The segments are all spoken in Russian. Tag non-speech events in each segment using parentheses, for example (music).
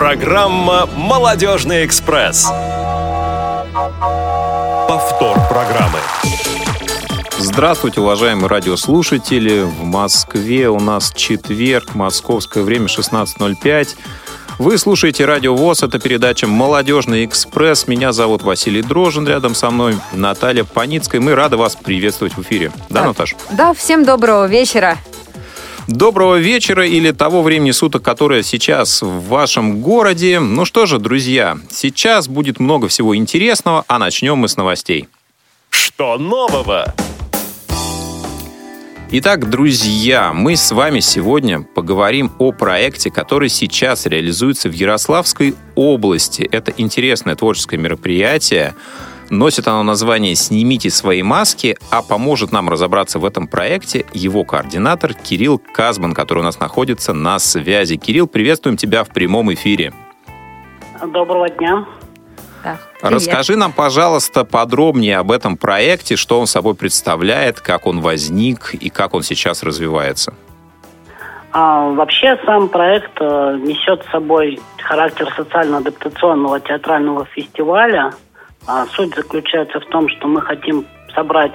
Программа «Молодежный экспресс». Повтор программы. Здравствуйте, уважаемые радиослушатели. В Москве у нас четверг, московское время 16.05. Вы слушаете Радио ВОЗ, это передача «Молодежный экспресс». Меня зовут Василий Дрожин, рядом со мной Наталья Паницкая. Мы рады вас приветствовать в эфире. Да, да Наташа? Да, всем доброго вечера. Доброго вечера или того времени суток, которое сейчас в вашем городе. Ну что же, друзья, сейчас будет много всего интересного, а начнем мы с новостей. Что нового? Итак, друзья, мы с вами сегодня поговорим о проекте, который сейчас реализуется в Ярославской области. Это интересное творческое мероприятие, Носит оно название «Снимите свои маски», а поможет нам разобраться в этом проекте его координатор Кирилл Казман, который у нас находится на связи. Кирилл, приветствуем тебя в прямом эфире. Доброго дня. Да, Расскажи нам, пожалуйста, подробнее об этом проекте, что он собой представляет, как он возник и как он сейчас развивается. А, вообще сам проект э, несет с собой характер социально-адаптационного театрального фестиваля – а суть заключается в том, что мы хотим собрать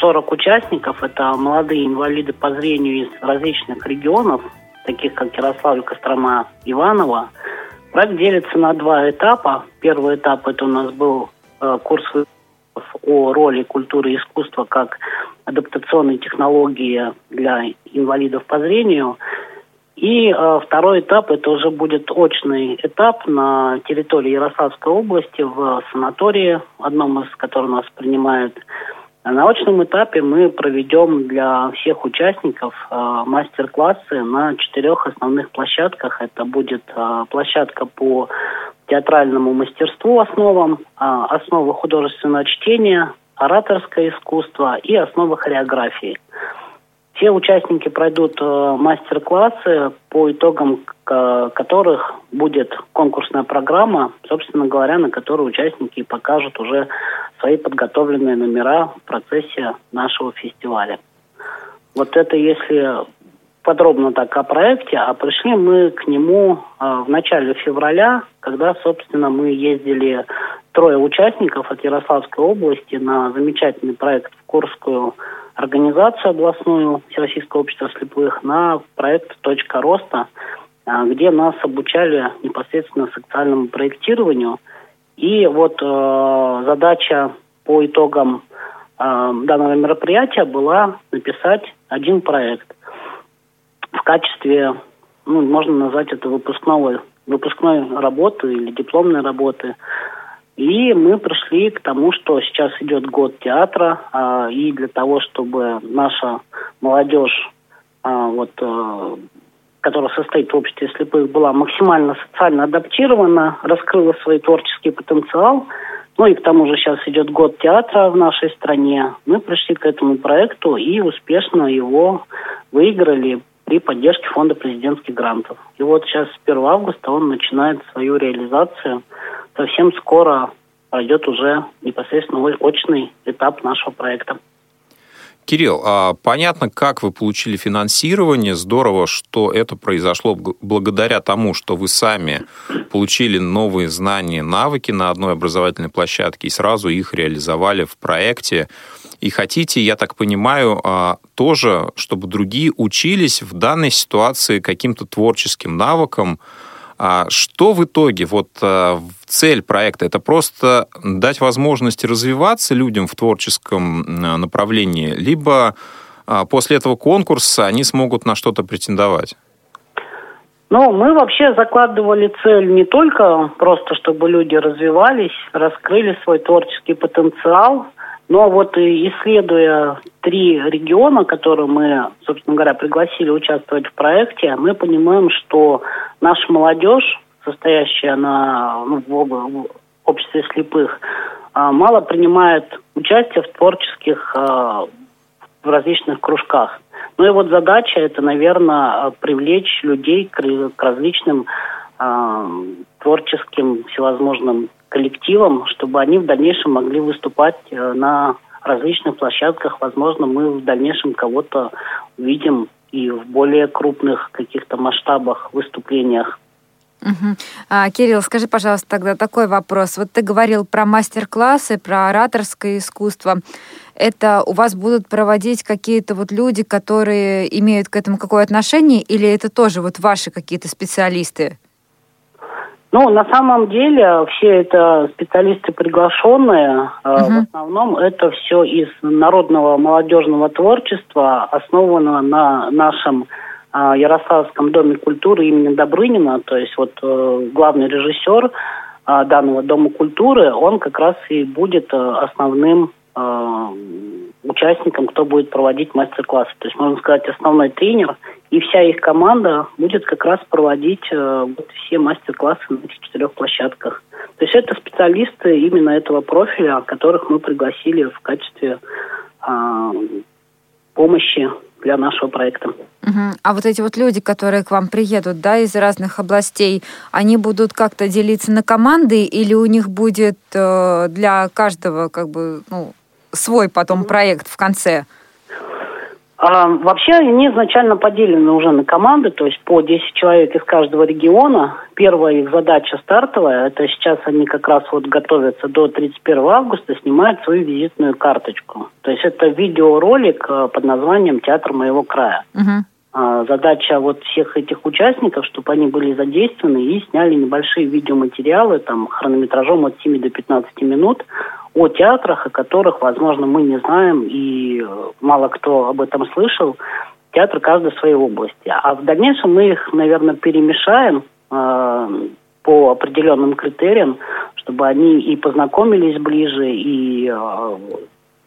40 участников. Это молодые инвалиды по зрению из различных регионов, таких как Ярославль, Кострома, Иваново. Проект делится на два этапа. Первый этап это у нас был э, курс о роли культуры и искусства как адаптационной технологии для инвалидов по зрению – и э, второй этап это уже будет очный этап на территории Ярославской области в санатории, одном из которых нас принимают. На очном этапе мы проведем для всех участников э, мастер-классы на четырех основных площадках. Это будет э, площадка по театральному мастерству основам, э, основы художественного чтения, ораторское искусство и основы хореографии. Все участники пройдут э, мастер-классы, по итогам которых будет конкурсная программа, собственно говоря, на которой участники покажут уже свои подготовленные номера в процессе нашего фестиваля. Вот это если подробно так о проекте, а пришли мы к нему э, в начале февраля, когда, собственно, мы ездили трое участников от Ярославской области на замечательный проект в Курскую организацию областную Всероссийского общества слепых на проект «Точка роста», а, где нас обучали непосредственно социальному проектированию. И вот э, задача по итогам э, данного мероприятия была написать один проект в качестве, ну, можно назвать это выпускного, выпускной работы или дипломной работы. И мы пришли к тому, что сейчас идет год театра, а, и для того, чтобы наша молодежь, а, вот, а, которая состоит в обществе слепых, была максимально социально адаптирована, раскрыла свой творческий потенциал, ну и к тому же сейчас идет год театра в нашей стране, мы пришли к этому проекту и успешно его выиграли при поддержке фонда президентских грантов. И вот сейчас с 1 августа он начинает свою реализацию – совсем скоро пройдет уже непосредственно очный этап нашего проекта. Кирилл, а понятно, как вы получили финансирование. Здорово, что это произошло благодаря тому, что вы сами получили новые знания, навыки на одной образовательной площадке и сразу их реализовали в проекте. И хотите, я так понимаю, а, тоже, чтобы другие учились в данной ситуации каким-то творческим навыкам, а что в итоге, вот э, цель проекта, это просто дать возможность развиваться людям в творческом направлении, либо а, после этого конкурса они смогут на что-то претендовать? Ну, мы вообще закладывали цель не только просто, чтобы люди развивались, раскрыли свой творческий потенциал – но вот исследуя три региона, которые мы, собственно говоря, пригласили участвовать в проекте, мы понимаем, что наша молодежь, состоящая на, ну, в обществе слепых, а, мало принимает участие в творческих а, в различных кружках. Ну и вот задача это, наверное, привлечь людей к, различным э, творческим всевозможным коллективам, чтобы они в дальнейшем могли выступать э, на различных площадках. Возможно, мы в дальнейшем кого-то увидим и в более крупных каких-то масштабах выступлениях. Угу. А, Кирилл, скажи, пожалуйста, тогда такой вопрос. Вот ты говорил про мастер-классы, про ораторское искусство. Это у вас будут проводить какие-то вот люди, которые имеют к этому какое отношение, или это тоже вот ваши какие-то специалисты? Ну, на самом деле, все это специалисты приглашенные. Угу. В основном это все из народного молодежного творчества, основанного на нашем а, Ярославском доме культуры имени Добрынина. То есть вот э, главный режиссер данного дома культуры, он как раз и будет э, основным участникам, кто будет проводить мастер-классы. То есть, можно сказать, основной тренер и вся их команда будет как раз проводить э, вот все мастер-классы на этих четырех площадках. То есть это специалисты именно этого профиля, которых мы пригласили в качестве э, помощи для нашего проекта. Угу. А вот эти вот люди, которые к вам приедут, да, из разных областей, они будут как-то делиться на команды или у них будет э, для каждого как бы ну, свой потом проект в конце? А, вообще они изначально поделены уже на команды, то есть по 10 человек из каждого региона. Первая их задача стартовая, это сейчас они как раз вот готовятся до 31 августа, снимают свою визитную карточку. То есть это видеоролик а, под названием «Театр моего края». Угу. Задача вот всех этих участников, чтобы они были задействованы и сняли небольшие видеоматериалы, там, хронометражом от 7 до 15 минут, о театрах, о которых, возможно, мы не знаем, и э, мало кто об этом слышал. Театр каждой своей области. А в дальнейшем мы их, наверное, перемешаем э, по определенным критериям, чтобы они и познакомились ближе, и, э,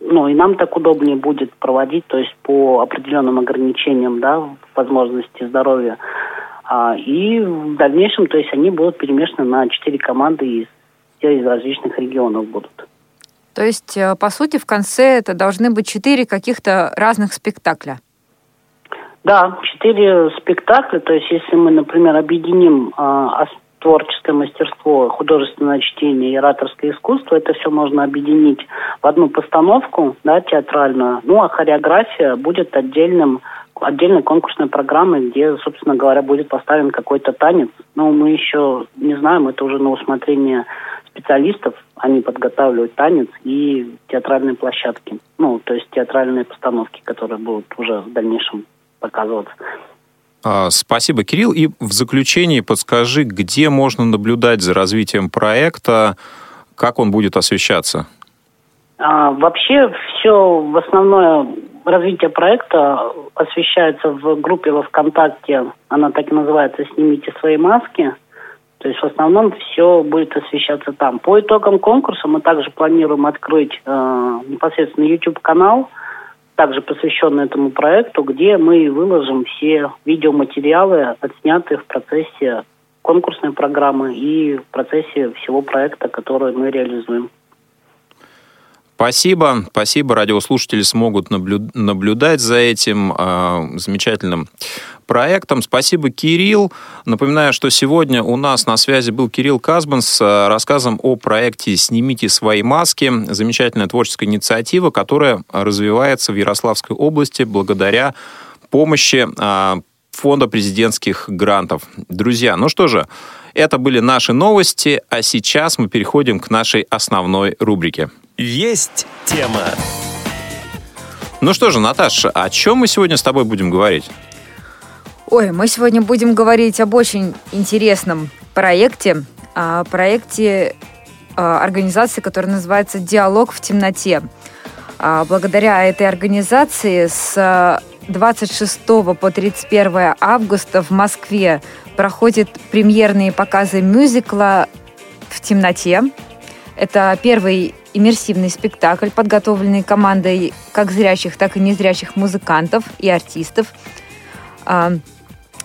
ну, и нам так удобнее будет проводить, то есть по определенным ограничениям, да, возможности здоровья. А, и в дальнейшем, то есть они будут перемешаны на четыре команды из, из различных регионов будут. То есть, э, по сути, в конце это должны быть четыре каких-то разных спектакля. Да, четыре спектакля. То есть, если мы, например, объединим э, творческое мастерство, художественное чтение и ораторское искусство, это все можно объединить в одну постановку, да, театральную. Ну, а хореография будет отдельным отдельной конкурсной программой, где, собственно говоря, будет поставлен какой-то танец. Но мы еще не знаем, это уже на усмотрение специалистов, они подготавливают танец и театральные площадки. Ну, то есть театральные постановки, которые будут уже в дальнейшем показываться. А, спасибо, Кирилл. И в заключении подскажи, где можно наблюдать за развитием проекта, как он будет освещаться? А, вообще все в основное развитие проекта освещается в группе во ВКонтакте. Она так и называется «Снимите свои маски». То есть в основном все будет освещаться там. По итогам конкурса мы также планируем открыть э, непосредственно YouTube-канал, также посвященный этому проекту, где мы выложим все видеоматериалы, отснятые в процессе конкурсной программы и в процессе всего проекта, который мы реализуем. Спасибо, спасибо. Радиослушатели смогут наблюдать за этим э, замечательным проектом. Спасибо, Кирилл. Напоминаю, что сегодня у нас на связи был Кирилл Казбан с э, рассказом о проекте «Снимите свои маски». Замечательная творческая инициатива, которая развивается в Ярославской области благодаря помощи э, Фонда президентских грантов. Друзья, ну что же, это были наши новости, а сейчас мы переходим к нашей основной рубрике – есть тема. Ну что же, Наташа, о чем мы сегодня с тобой будем говорить? Ой, мы сегодня будем говорить об очень интересном проекте, о проекте организации, которая называется «Диалог в темноте». А, благодаря этой организации с 26 по 31 августа в Москве проходят премьерные показы мюзикла «В темноте». Это первый иммерсивный спектакль, подготовленный командой как зрячих, так и незрячих музыкантов и артистов.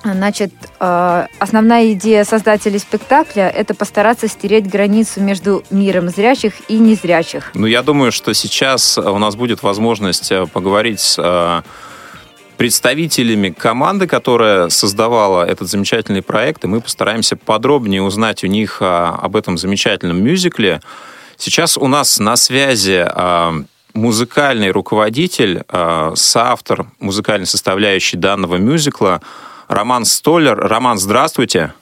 Значит, а, основная идея создателей спектакля – это постараться стереть границу между миром зрячих и незрячих. Ну, я думаю, что сейчас у нас будет возможность э, поговорить с э, представителями команды, которая создавала этот замечательный проект, и мы постараемся подробнее узнать у них об этом замечательном мюзикле. Сейчас у нас на связи музыкальный руководитель, соавтор музыкальной составляющей данного мюзикла Роман Столер. Роман, здравствуйте.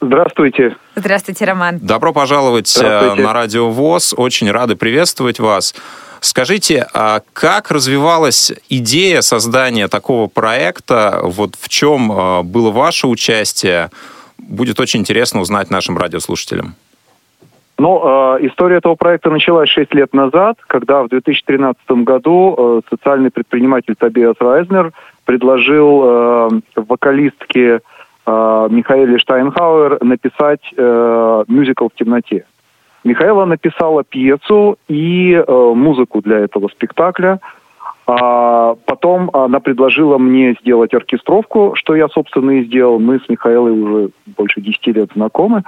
Здравствуйте. Здравствуйте, Роман. Добро пожаловать э, Здравствуйте. на Радио ВОЗ. Очень рады приветствовать вас. Скажите, а как развивалась идея создания такого проекта? Вот в чем э, было ваше участие? Будет очень интересно узнать нашим радиослушателям. Ну, э, история этого проекта началась 6 лет назад, когда в 2013 году э, социальный предприниматель Тобиас Райзнер предложил э, вокалистке э, Михаиле Штайнхауэр написать э, мюзикл в темноте. Михаила написала пьесу и э, музыку для этого спектакля – а потом она предложила мне сделать оркестровку, что я, собственно, и сделал. Мы с Михаилой уже больше 10 лет знакомы.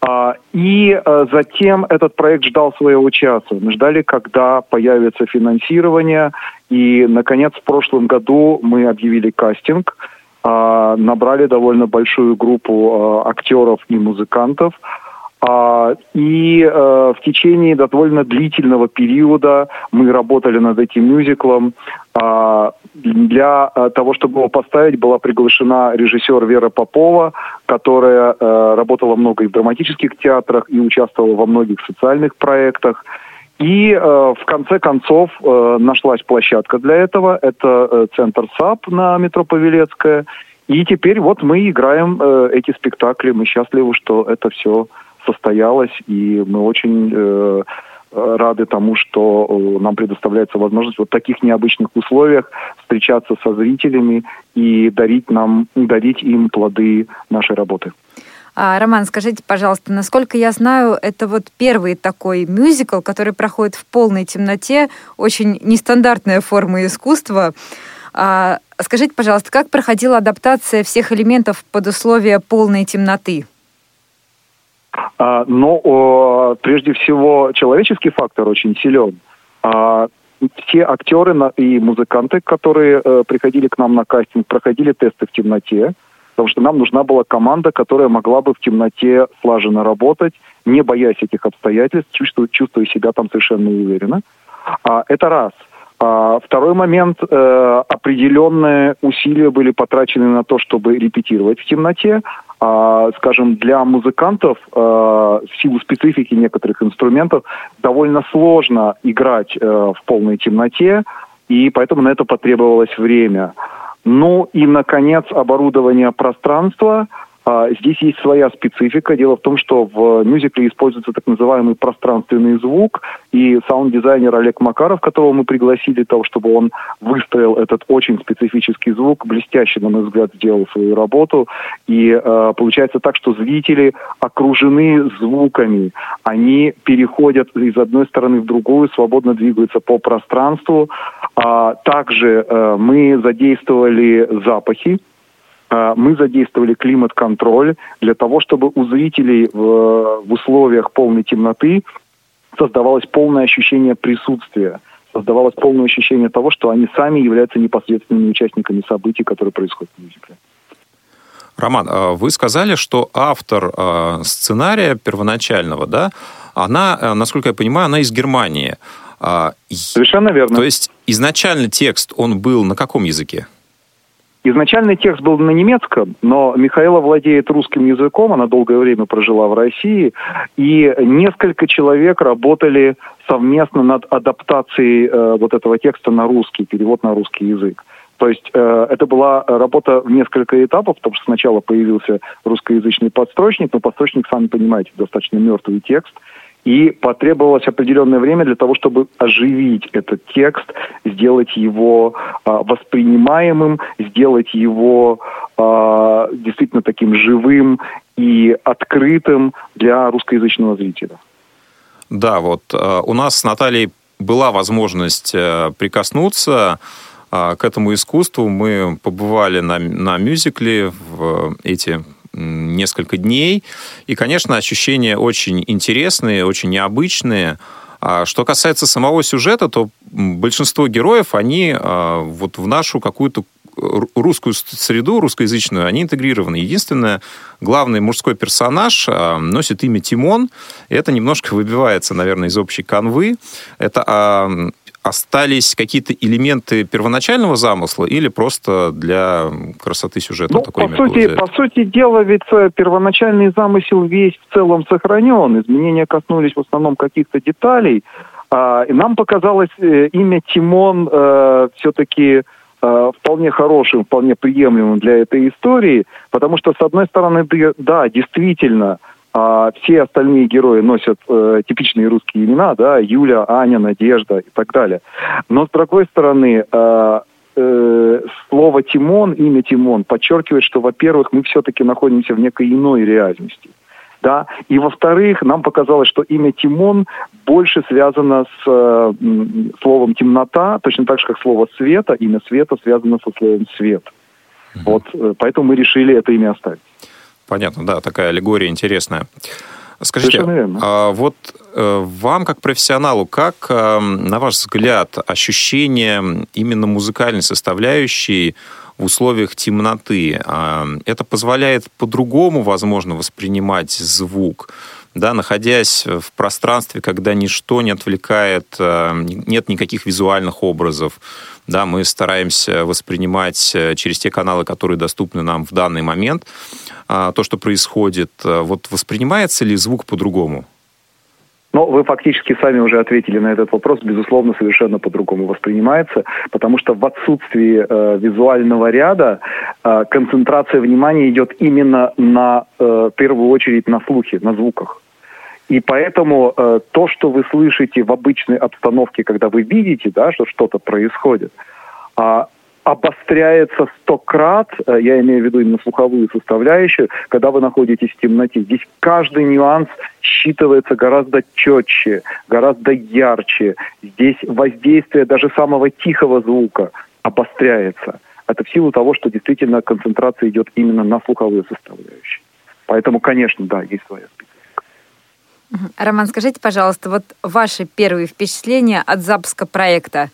А, и а, затем этот проект ждал своего часа. Мы ждали, когда появится финансирование. И, наконец, в прошлом году мы объявили кастинг. А, набрали довольно большую группу а, актеров и музыкантов. А, и э, в течение довольно длительного периода мы работали над этим мюзиклом. А, для э, того, чтобы его поставить, была приглашена режиссер Вера Попова, которая э, работала много и в драматических театрах, и участвовала во многих социальных проектах. И в конце концов нашлась площадка для этого. Это центр САП на метро Павелецкая. И теперь вот мы играем эти спектакли. Мы счастливы, что это все состоялась, и мы очень э, рады тому, что э, нам предоставляется возможность вот в таких необычных условиях встречаться со зрителями и дарить нам, дарить им плоды нашей работы. А, Роман, скажите, пожалуйста, насколько я знаю, это вот первый такой мюзикл, который проходит в полной темноте, очень нестандартная форма искусства. А, скажите, пожалуйста, как проходила адаптация всех элементов под условия полной темноты? А, но прежде всего человеческий фактор очень силен. А, все актеры и музыканты, которые э, приходили к нам на кастинг, проходили тесты в темноте, потому что нам нужна была команда, которая могла бы в темноте слаженно работать, не боясь этих обстоятельств, чувствуя, чувствуя себя там совершенно уверенно. А, это раз. второй момент. Э, определенные усилия были потрачены на то, чтобы репетировать в темноте. А, скажем, для музыкантов а, в силу специфики некоторых инструментов довольно сложно играть э, в полной темноте, и поэтому на это потребовалось время. Ну и, наконец, оборудование пространства – здесь есть своя специфика. Дело в том, что в мюзикле используется так называемый пространственный звук, и саунд-дизайнер Олег Макаров, которого мы пригласили для того, чтобы он выстроил этот очень специфический звук, блестяще, на мой взгляд, сделал свою работу. И э, получается так, что зрители окружены звуками. Они переходят из одной стороны в другую, свободно двигаются по пространству. А, также э, мы задействовали запахи, а, мы задействовали климат-контроль для того, чтобы у зрителей в, в условиях полной темноты создавалось полное ощущение присутствия, создавалось полное ощущение того, что они сами являются непосредственными участниками событий, которые происходят в мюзикле. Роман, а вы сказали, что автор а, сценария первоначального, да, она, насколько я понимаю, она из Германии. Совершенно верно. То есть изначально текст, он был на каком языке? Изначальный текст был на немецком, но Михаила владеет русским языком, она долгое время прожила в России, и несколько человек работали совместно над адаптацией э, вот этого текста на русский, перевод на русский язык. То есть э, это была работа в несколько этапов, потому что сначала появился русскоязычный подстрочник, но подстрочник, сами понимаете, достаточно мертвый текст – и потребовалось определенное время для того, чтобы оживить этот текст, сделать его а, воспринимаемым, сделать его а, действительно таким живым и открытым для русскоязычного зрителя. Да, вот а, у нас с Натальей была возможность а, прикоснуться к этому искусству. Мы побывали на, на мюзикле в эти несколько дней. И, конечно, ощущения очень интересные, очень необычные. А что касается самого сюжета, то большинство героев, они а, вот в нашу какую-то русскую среду, русскоязычную, они интегрированы. Единственное, главный мужской персонаж а, носит имя Тимон, и это немножко выбивается, наверное, из общей канвы. Это остались какие-то элементы первоначального замысла или просто для красоты сюжета ну, такой по сути, по сути дела, ведь э, первоначальный замысел весь в целом сохранен. Изменения коснулись в основном каких-то деталей. А, и нам показалось э, имя Тимон э, все-таки вполне хорошим, вполне приемлемым для этой истории, потому что, с одной стороны, да, действительно, а все остальные герои носят э, типичные русские имена, да, Юля, Аня, Надежда и так далее. Но с другой стороны, э, э, слово Тимон, имя Тимон подчеркивает, что, во-первых, мы все-таки находимся в некой иной реальности. Да? И во-вторых, нам показалось, что имя Тимон больше связано с э, словом темнота, точно так же, как слово света, имя света связано со словом свет. Mm-hmm. Вот, э, поэтому мы решили это имя оставить. Понятно, да, такая аллегория интересная. Скажите, а вот э, вам как профессионалу, как, э, на ваш взгляд, ощущение именно музыкальной составляющей в условиях темноты, а, это позволяет по-другому, возможно, воспринимать звук? Да, находясь в пространстве, когда ничто не отвлекает, э, нет никаких визуальных образов, да, мы стараемся воспринимать э, через те каналы, которые доступны нам в данный момент, а, то, что происходит. Э, вот воспринимается ли звук по-другому? Но вы фактически сами уже ответили на этот вопрос. Безусловно, совершенно по-другому воспринимается, потому что в отсутствии э, визуального ряда э, концентрация внимания идет именно на, э, первую очередь, на слухе, на звуках. И поэтому э, то, что вы слышите в обычной обстановке, когда вы видите, да, что что-то происходит, э, обостряется сто крат, э, я имею в виду именно слуховую составляющую, когда вы находитесь в темноте. Здесь каждый нюанс считывается гораздо четче, гораздо ярче. Здесь воздействие даже самого тихого звука обостряется. Это в силу того, что действительно концентрация идет именно на слуховую составляющую. Поэтому, конечно, да, есть своя специфика. Роман, скажите, пожалуйста, вот ваши первые впечатления от запуска проекта?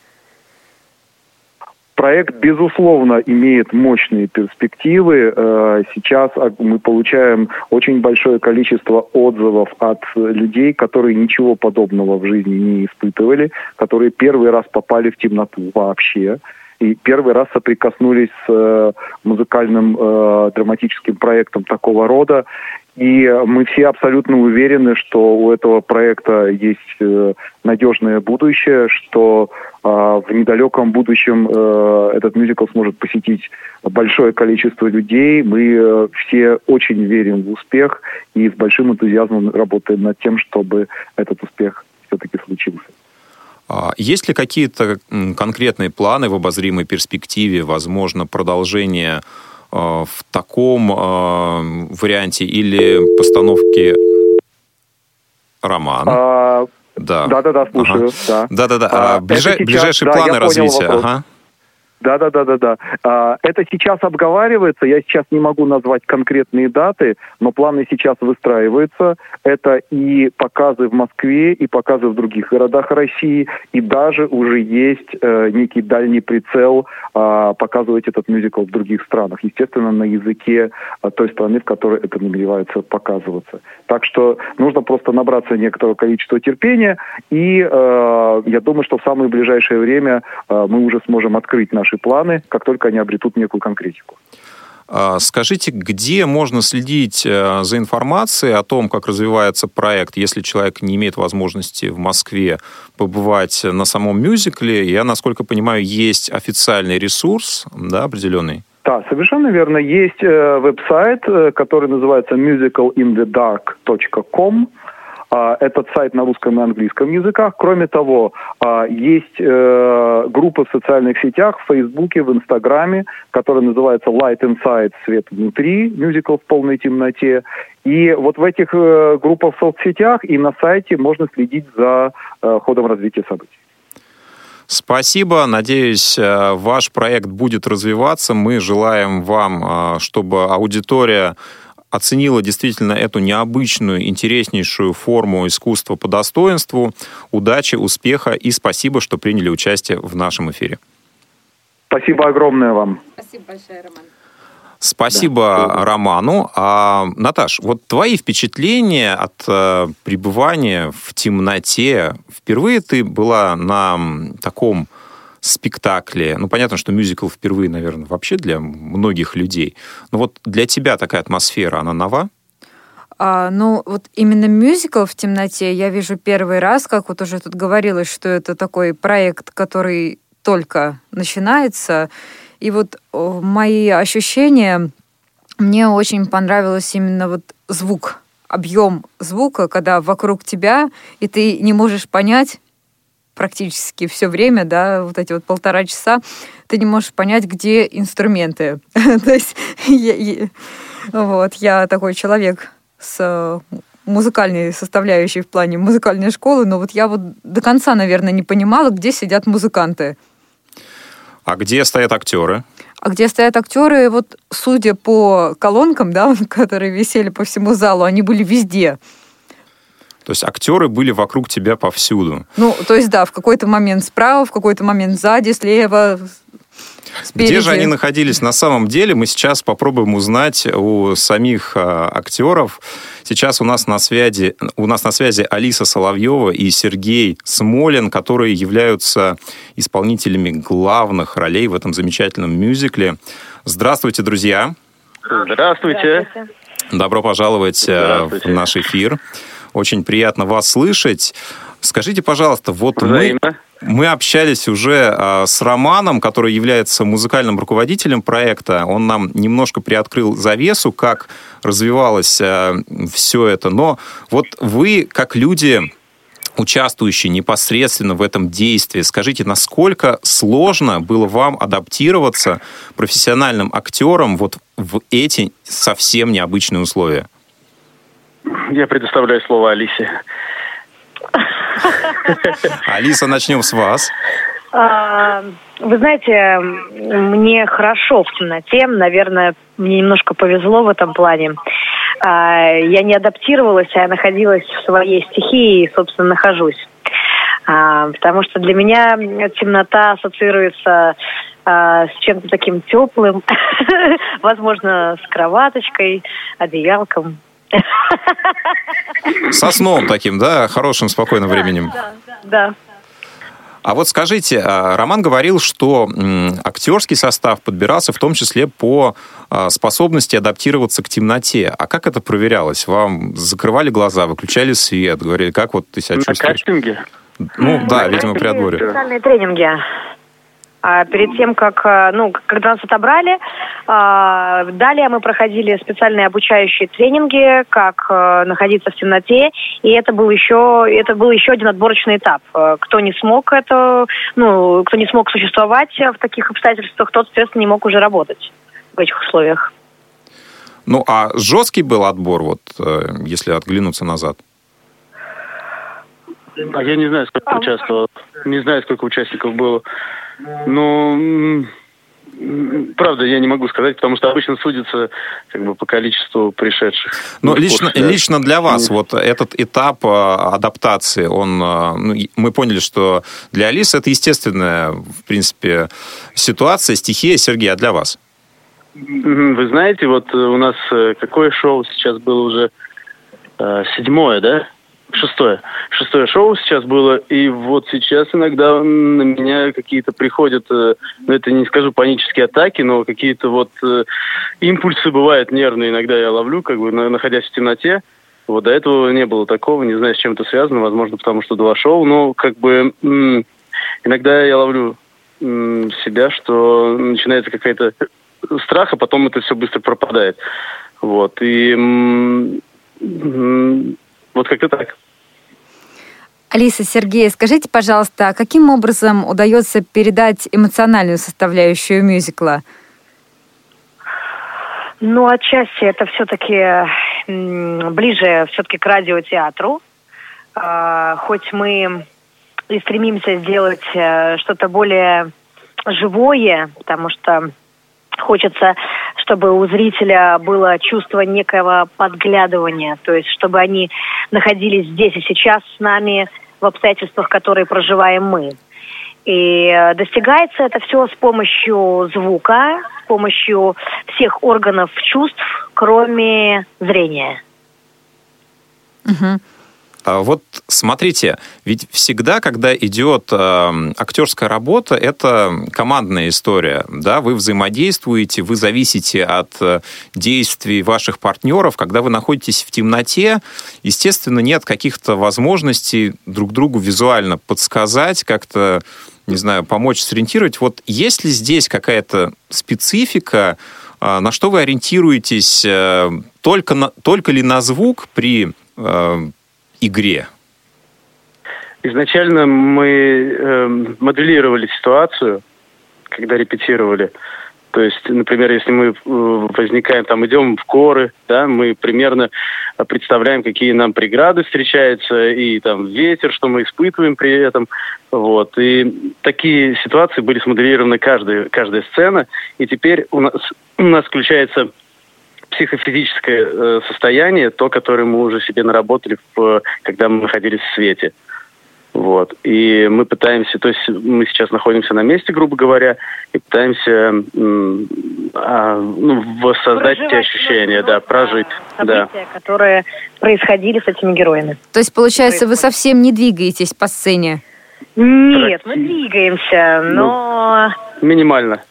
Проект, безусловно, имеет мощные перспективы. Э, сейчас мы получаем очень большое количество отзывов от людей, которые ничего подобного в жизни не испытывали, которые первый раз попали в темноту вообще и первый раз соприкоснулись с э, музыкальным э, драматическим проектом такого рода. И мы все абсолютно уверены, что у этого проекта есть э, надежное будущее, что э, в недалеком будущем э, этот мюзикл сможет посетить большое количество людей. Мы э, все очень верим в успех и с большим энтузиазмом работаем над тем, чтобы этот успех все-таки случился. А есть ли какие-то конкретные планы в обозримой перспективе, возможно, продолжение Э, в таком э, варианте или постановке романа? А, да. Да, да, да, слушаю. Ага. Да, да, да. А, а ближай, сейчас, ближайшие да, планы развития. Ага. Да, да, да, да, да. А, это сейчас обговаривается. Я сейчас не могу назвать конкретные даты, но планы сейчас выстраиваются. Это и показы в Москве, и показы в других городах России, и даже уже есть э, некий дальний прицел э, показывать этот мюзикл в других странах. Естественно, на языке э, той страны, в которой это намеревается показываться. Так что нужно просто набраться некоторого количества терпения, и э, я думаю, что в самое ближайшее время э, мы уже сможем открыть наш наши планы, как только они обретут некую конкретику. А, скажите, где можно следить э, за информацией о том, как развивается проект, если человек не имеет возможности в Москве побывать на самом мюзикле? Я, насколько понимаю, есть официальный ресурс да, определенный? Да, совершенно верно. Есть э, веб-сайт, э, который называется musicalinthedark.com. А, этот сайт на русском и английском языках. Кроме того, а, есть э, группа в социальных сетях, в Фейсбуке, в Инстаграме, которая называется Light Inside, свет внутри, мюзикл в полной темноте. И вот в этих э, группах в соцсетях и на сайте можно следить за э, ходом развития событий. Спасибо. Надеюсь, ваш проект будет развиваться. Мы желаем вам, чтобы аудитория оценила действительно эту необычную, интереснейшую форму искусства по достоинству. Удачи, успеха и спасибо, что приняли участие в нашем эфире. Спасибо огромное вам. Спасибо большое, Роман. Спасибо да. Роману. А, Наташ, вот твои впечатления от э, пребывания в темноте. Впервые ты была на таком спектакле. Ну, понятно, что мюзикл впервые, наверное, вообще для многих людей. Но вот для тебя такая атмосфера, она нова? А, ну, вот именно мюзикл в темноте я вижу первый раз, как вот уже тут говорилось, что это такой проект, который только начинается. И вот мои ощущения, мне очень понравилось именно вот звук, объем звука, когда вокруг тебя, и ты не можешь понять практически все время, да, вот эти вот полтора часа, ты не можешь понять, где инструменты. (laughs) То есть вот, я такой человек с музыкальной составляющей в плане музыкальной школы, но вот я вот до конца, наверное, не понимала, где сидят музыканты. А где стоят актеры? А где стоят актеры, вот судя по колонкам, да, (laughs) которые висели по всему залу, они были везде. То есть актеры были вокруг тебя повсюду. Ну, то есть, да, в какой-то момент справа, в какой-то момент сзади, слева, Спереди. Где же они находились на самом деле, мы сейчас попробуем узнать у самих а, актеров. Сейчас у нас на связи, у нас на связи Алиса Соловьева и Сергей Смолин, которые являются исполнителями главных ролей в этом замечательном мюзикле. Здравствуйте, друзья. Здравствуйте. Добро пожаловать э, Здравствуйте. в наш эфир. Очень приятно вас слышать. Скажите, пожалуйста, вот Взаимно. мы мы общались уже а, с Романом, который является музыкальным руководителем проекта. Он нам немножко приоткрыл завесу, как развивалось а, все это. Но вот вы, как люди, участвующие непосредственно в этом действии, скажите, насколько сложно было вам адаптироваться профессиональным актером вот в эти совсем необычные условия? Я предоставляю слово Алисе. Алиса, начнем с вас. А, вы знаете, мне хорошо в темноте. Наверное, мне немножко повезло в этом плане. А, я не адаптировалась, а я находилась в своей стихии и, собственно, нахожусь. А, потому что для меня темнота ассоциируется с чем-то таким теплым, (laughs) возможно, с кроваточкой, одеялком, со сном таким, да, хорошим, спокойным да, временем. Да, да. А вот скажите, а, Роман говорил, что актерский состав подбирался в том числе по а, способности адаптироваться к темноте. А как это проверялось? Вам закрывали глаза, выключали свет, говорили, как вот ты себя На чувствуешь? кастинге? Ну да, видимо, при отборе. Специальные тренинги. А перед тем, как, э, ну, когда нас отобрали, а, далее мы проходили специальные обучающие тренинги, как э, находиться в темноте, и это был еще, это был еще один отборочный этап. Э, кто не смог это, ну, кто не смог существовать в таких обстоятельствах, тот, соответственно, не мог уже работать в этих условиях. Ну, а жесткий был отбор, вот, если отглянуться назад? А я не знаю, сколько участвовал. Не знаю, сколько участников было. Ну, правда, я не могу сказать, потому что обычно судится как бы по количеству пришедших. Но лично, лично для вас вот этот этап а, адаптации, он, а, ну, мы поняли, что для Алисы это естественная, в принципе, ситуация, стихия. Сергей, а для вас? Вы знаете, вот у нас э, какое шоу сейчас было уже? Э, седьмое, да? Шестое. Шестое шоу сейчас было, и вот сейчас иногда на меня какие-то приходят, э, ну это не скажу панические атаки, но какие-то вот э, импульсы бывают нервные, иногда я ловлю, как бы находясь в темноте. Вот до этого не было такого, не знаю, с чем это связано, возможно, потому что два шоу, но как бы иногда я ловлю себя, что начинается какая-то страх, а потом это все быстро пропадает. Вот, и вот как-то так. Алиса, Сергей, скажите, пожалуйста, а каким образом удается передать эмоциональную составляющую мюзикла? Ну, отчасти это все-таки ближе все-таки к радиотеатру. А, хоть мы и стремимся сделать э, что-то более живое, потому что хочется, чтобы у зрителя было чувство некого подглядывания, то есть чтобы они находились здесь и сейчас с нами в обстоятельствах, которые проживаем мы. И э, достигается это все с помощью звука, с помощью всех органов чувств, кроме зрения. Угу. Вот смотрите, ведь всегда, когда идет э, актерская работа, это командная история. Да? Вы взаимодействуете, вы зависите от э, действий ваших партнеров. Когда вы находитесь в темноте, естественно, нет каких-то возможностей друг другу визуально подсказать, как-то не знаю, помочь сориентировать. Вот есть ли здесь какая-то специфика, а, на что вы ориентируетесь э, только, на, только ли на звук при э, игре? Изначально мы э, моделировали ситуацию, когда репетировали. То есть, например, если мы э, возникаем, там, идем в горы, да, мы примерно представляем, какие нам преграды встречаются, и там ветер, что мы испытываем при этом. Вот. И такие ситуации были смоделированы каждая, каждая сцена, и теперь у нас, у нас включается психофизическое э, состояние, то, которое мы уже себе наработали, в, когда мы находились в свете. Вот. И мы пытаемся, то есть мы сейчас находимся на месте, грубо говоря, и пытаемся а, ну, воссоздать Проживать те ощущения, да, прожить. События, да. которые происходили с этими героями. То есть, получается, вы совсем не двигаетесь по сцене? Нет, мы двигаемся, но... Ну, минимально.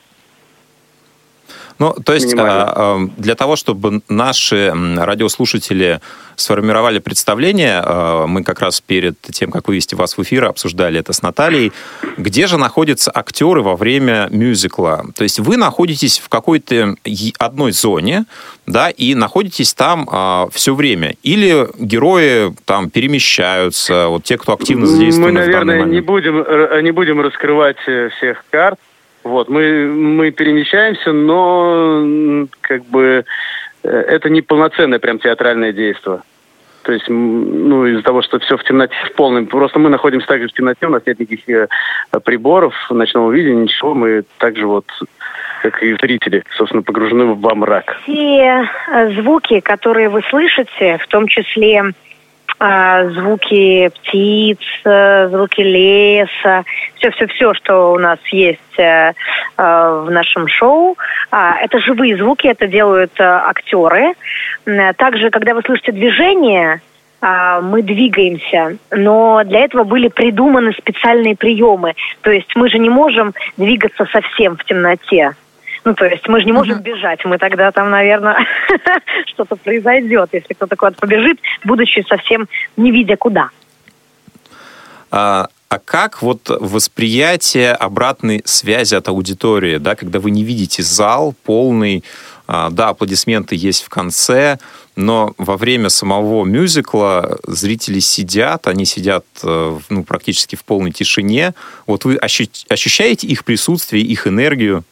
Ну, то есть а, а, для того, чтобы наши радиослушатели сформировали представление, а, мы как раз перед тем, как вывести вас в эфир, обсуждали это с Натальей, где же находятся актеры во время мюзикла. То есть вы находитесь в какой-то одной зоне, да, и находитесь там все время. Или герои там перемещаются, вот те, кто активно задействованы Мы, наверное, не будем, не будем раскрывать э, всех карт, вот, мы, мы перемещаемся, но как бы э, это не полноценное прям театральное действие. То есть, ну, из-за того, что все в темноте, в полном. Просто мы находимся также в темноте, у нас нет никаких э, приборов ночного видения, ничего. Мы также вот, как и зрители, собственно, погружены во мрак. Все э, звуки, которые вы слышите, в том числе звуки птиц, э, звуки леса, все-все-все, что у нас есть э, э, в нашем шоу. А, это живые звуки, это делают актеры. Также, когда вы слышите движение, а, мы двигаемся, но для этого были придуманы специальные приемы. То есть мы же не можем двигаться совсем в темноте. Ну, то есть мы же не можем uh-huh. бежать. Мы тогда там, наверное, (laughs) что-то произойдет, если кто-то куда-то побежит, будучи совсем не видя куда. А, а как вот восприятие обратной связи от аудитории, да, когда вы не видите зал полный, а, да, аплодисменты есть в конце, но во время самого мюзикла зрители сидят, они сидят э, ну, практически в полной тишине. Вот вы ощущаете их присутствие, их энергию?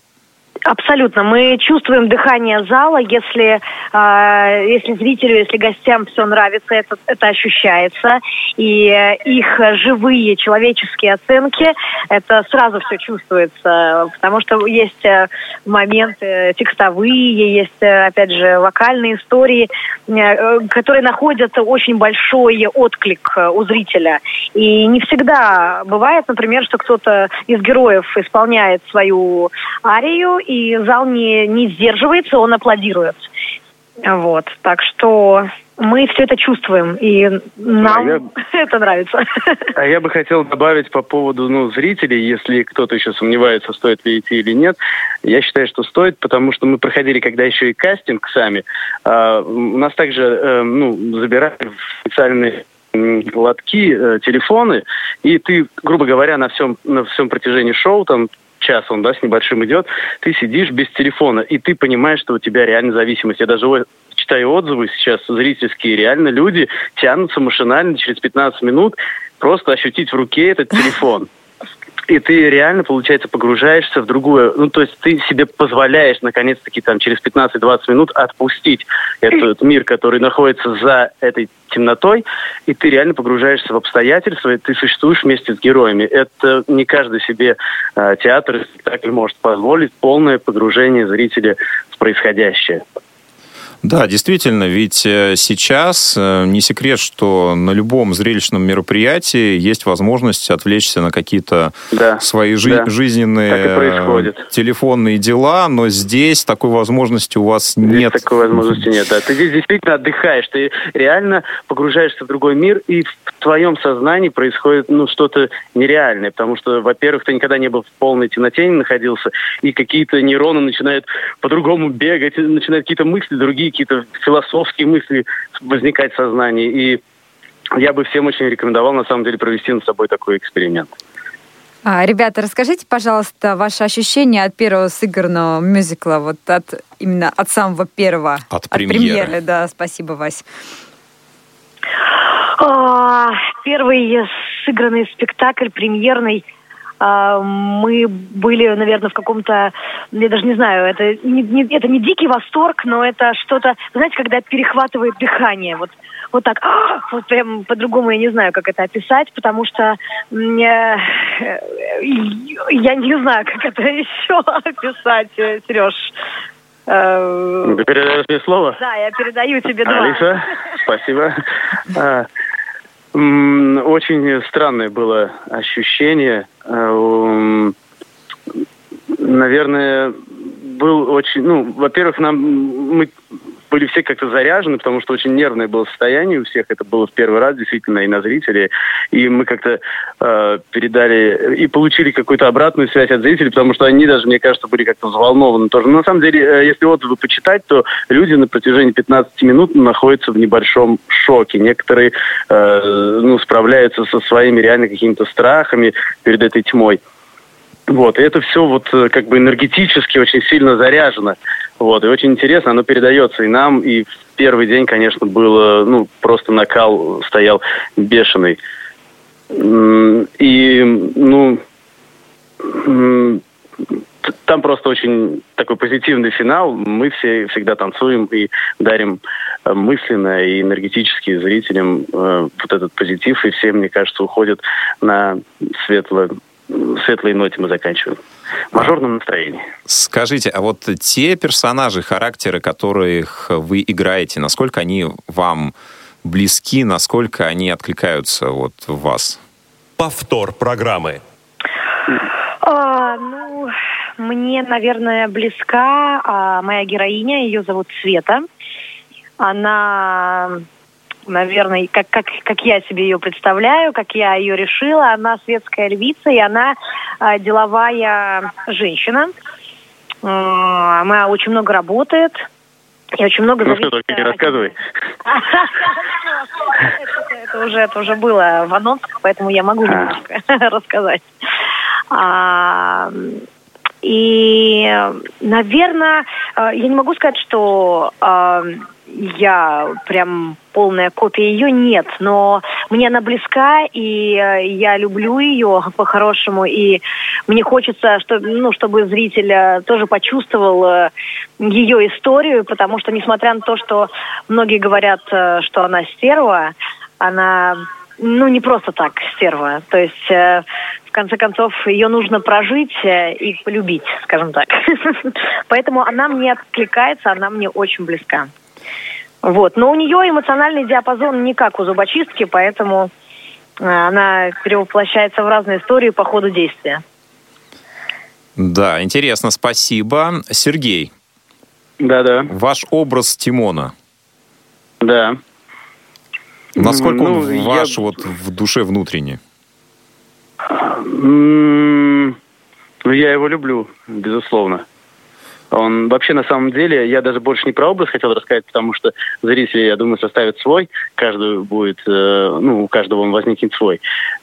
Абсолютно. Мы чувствуем дыхание зала, если, э, если зрителю, если гостям все нравится, это, это ощущается. И э, их живые человеческие оценки, это сразу все чувствуется. Потому что есть э, моменты текстовые, есть, э, опять же, вокальные истории, э, которые находят очень большой отклик у зрителя. И не всегда бывает, например, что кто-то из героев исполняет свою арию, и зал не, не сдерживается, он аплодирует. Вот, так что мы все это чувствуем, и нам а я... (laughs) это нравится. А я бы хотел добавить по поводу ну, зрителей, если кто-то еще сомневается, стоит ли идти или нет. Я считаю, что стоит, потому что мы проходили когда еще и кастинг сами. А, у нас также э, ну, забирали в специальные лотки, э, телефоны, и ты, грубо говоря, на всем, на всем протяжении шоу, там, час он, да, с небольшим идет, ты сидишь без телефона, и ты понимаешь, что у тебя реально зависимость. Я даже читаю отзывы сейчас зрительские, реально люди тянутся машинально через 15 минут просто ощутить в руке этот телефон и ты реально, получается, погружаешься в другую, ну, то есть ты себе позволяешь, наконец-таки, там, через 15-20 минут отпустить этот мир, который находится за этой темнотой, и ты реально погружаешься в обстоятельства, и ты существуешь вместе с героями. Это не каждый себе э, театр спектакль может позволить полное погружение зрителя в происходящее. Да, действительно, ведь э, сейчас э, не секрет, что на любом зрелищном мероприятии есть возможность отвлечься на какие-то да, свои жи- да. жизненные э, телефонные дела, но здесь такой возможности у вас здесь нет. Такой возможности нет, да. Ты здесь действительно отдыхаешь, ты реально погружаешься в другой мир, и в твоем сознании происходит ну, что-то нереальное, потому что, во-первых, ты никогда не был в полной темноте, не находился, и какие-то нейроны начинают по-другому бегать, начинают какие-то мысли другие какие-то философские мысли возникать в сознании. И я бы всем очень рекомендовал, на самом деле, провести над собой такой эксперимент. А, ребята, расскажите, пожалуйста, ваши ощущения от первого сыгранного мюзикла, вот от именно от самого первого. От, от премьеры. премьеры. Да, спасибо, Вась. А, первый сыгранный спектакль, премьерный – а, мы были, наверное, в каком-то, я даже не знаю, это не, не, это не дикий восторг, но это что-то, знаете, когда перехватывает дыхание, вот, вот так, (gasps) вот прям по-другому я не знаю, как это описать, потому что я, я не знаю, как это (laughs) еще описать, Сереж. Э, Ты передаешь мне слово? Да, я передаю тебе два. Алиса, спасибо. (laughs) А, очень странное было ощущение. Э, наверное, был очень, ну, во-первых, нам мы были все как-то заряжены, потому что очень нервное было состояние у всех. Это было в первый раз действительно и на зрителей. И мы как-то э, передали и получили какую-то обратную связь от зрителей, потому что они даже, мне кажется, были как-то взволнованы тоже. Но на самом деле, э, если отзывы почитать, то люди на протяжении 15 минут находятся в небольшом шоке. Некоторые э, ну, справляются со своими реально какими-то страхами перед этой тьмой. Вот, и это все вот э, как бы энергетически очень сильно заряжено. Вот, и очень интересно, оно передается и нам, и в первый день, конечно, было, ну, просто накал стоял бешеный. И, ну, там просто очень такой позитивный финал. Мы все всегда танцуем и дарим э, мысленно и энергетически зрителям э, вот этот позитив, и все, мне кажется, уходят на светлое светлой ноте мы заканчиваем. В мажорном настроении. Скажите, а вот те персонажи, характеры, которых вы играете, насколько они вам близки, насколько они откликаются вот в вас? Повтор программы. А, ну, мне, наверное, близка а, моя героиня, ее зовут Света. Она наверное, как, как, как я себе ее представляю, как я ее решила. Она светская львица, и она э, деловая женщина. Э, она очень много работает. И очень много ну что, только не рассказывай. (laughs) Это уже, это уже было в анонсах, поэтому я могу немножко (laughs) рассказать. А, и, наверное, я не могу сказать, что я прям полная копия ее нет, но мне она близка, и э, я люблю ее по-хорошему, и мне хочется, чтобы, ну, чтобы зритель э, тоже почувствовал э, ее историю, потому что, несмотря на то, что многие говорят, что она стерва, она ну, не просто так стерва. То есть, в конце концов, ее нужно прожить и полюбить, скажем так. (laughs) Поэтому она мне откликается, она мне очень близка. Вот. Но у нее эмоциональный диапазон не как у зубочистки, поэтому э, она перевоплощается в разные истории по ходу действия. Да, интересно, спасибо. Сергей. Да-да. Ваш образ Тимона. Да. Насколько ну, он ваш я... вот в душе внутренне? Ну, я его люблю, безусловно. Он вообще на самом деле, я даже больше не про образ хотел рассказать, потому что зрители, я думаю, составят свой, каждый будет, э, ну, у каждого он возникнет свой,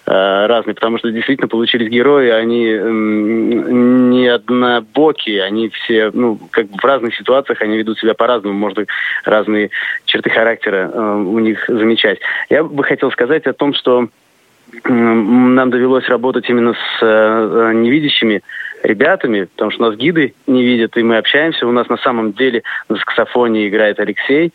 э, разный, потому что действительно получились герои, они э, не однобокие, они все, ну, как бы в разных ситуациях они ведут себя по-разному, можно разные черты характера э, у них замечать. Я бы хотел сказать о том, что нам довелось работать именно с э, невидящими ребятами, потому что нас гиды не видят, и мы общаемся. У нас на самом деле на саксофоне играет Алексей,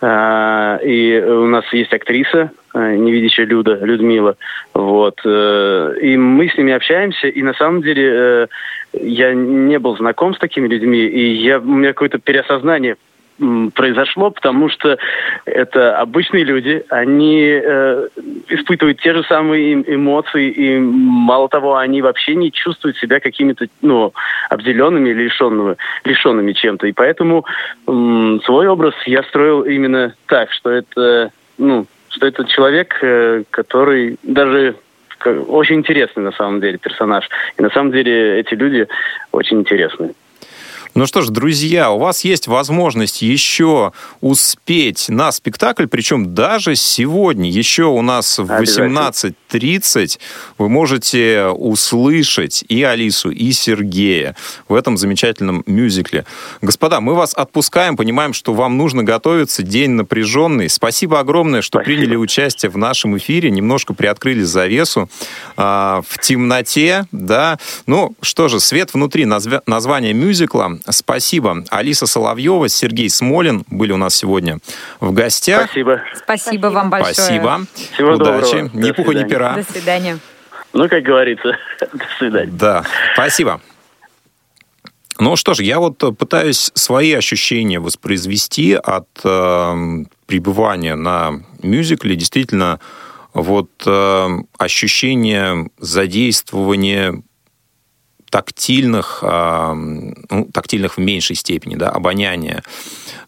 э, и у нас есть актриса, э, невидящая Люда, Людмила. Вот. Э, и мы с ними общаемся, и на самом деле э, я не был знаком с такими людьми, и я, у меня какое-то переосознание произошло, потому что это обычные люди, они э, испытывают те же самые эмоции, и мало того, они вообще не чувствуют себя какими-то ну, обделенными или лишенными, лишенными чем-то. И поэтому э, свой образ я строил именно так, что это, ну, что это человек, э, который даже очень интересный на самом деле персонаж. И на самом деле эти люди очень интересные. Ну что ж, друзья, у вас есть возможность еще успеть на спектакль, причем даже сегодня, еще у нас в 18.30 вы можете услышать и Алису, и Сергея в этом замечательном мюзикле. Господа, мы вас отпускаем, понимаем, что вам нужно готовиться, день напряженный. Спасибо огромное, что Спасибо. приняли участие в нашем эфире, немножко приоткрыли завесу э, в темноте, да. Ну что же, свет внутри, назв... название мюзикла Спасибо. Алиса Соловьева, Сергей Смолин были у нас сегодня в гостях. Спасибо. Спасибо вам большое. Спасибо. Всего Удачи. Доброго. Ни пуха, ни пера. До свидания. Ну, как говорится, (laughs) до свидания. Да, спасибо. Ну что ж, я вот пытаюсь свои ощущения воспроизвести от э, пребывания на мюзикле. Действительно, вот э, ощущение задействования тактильных, а, ну, тактильных в меньшей степени, да, обоняние,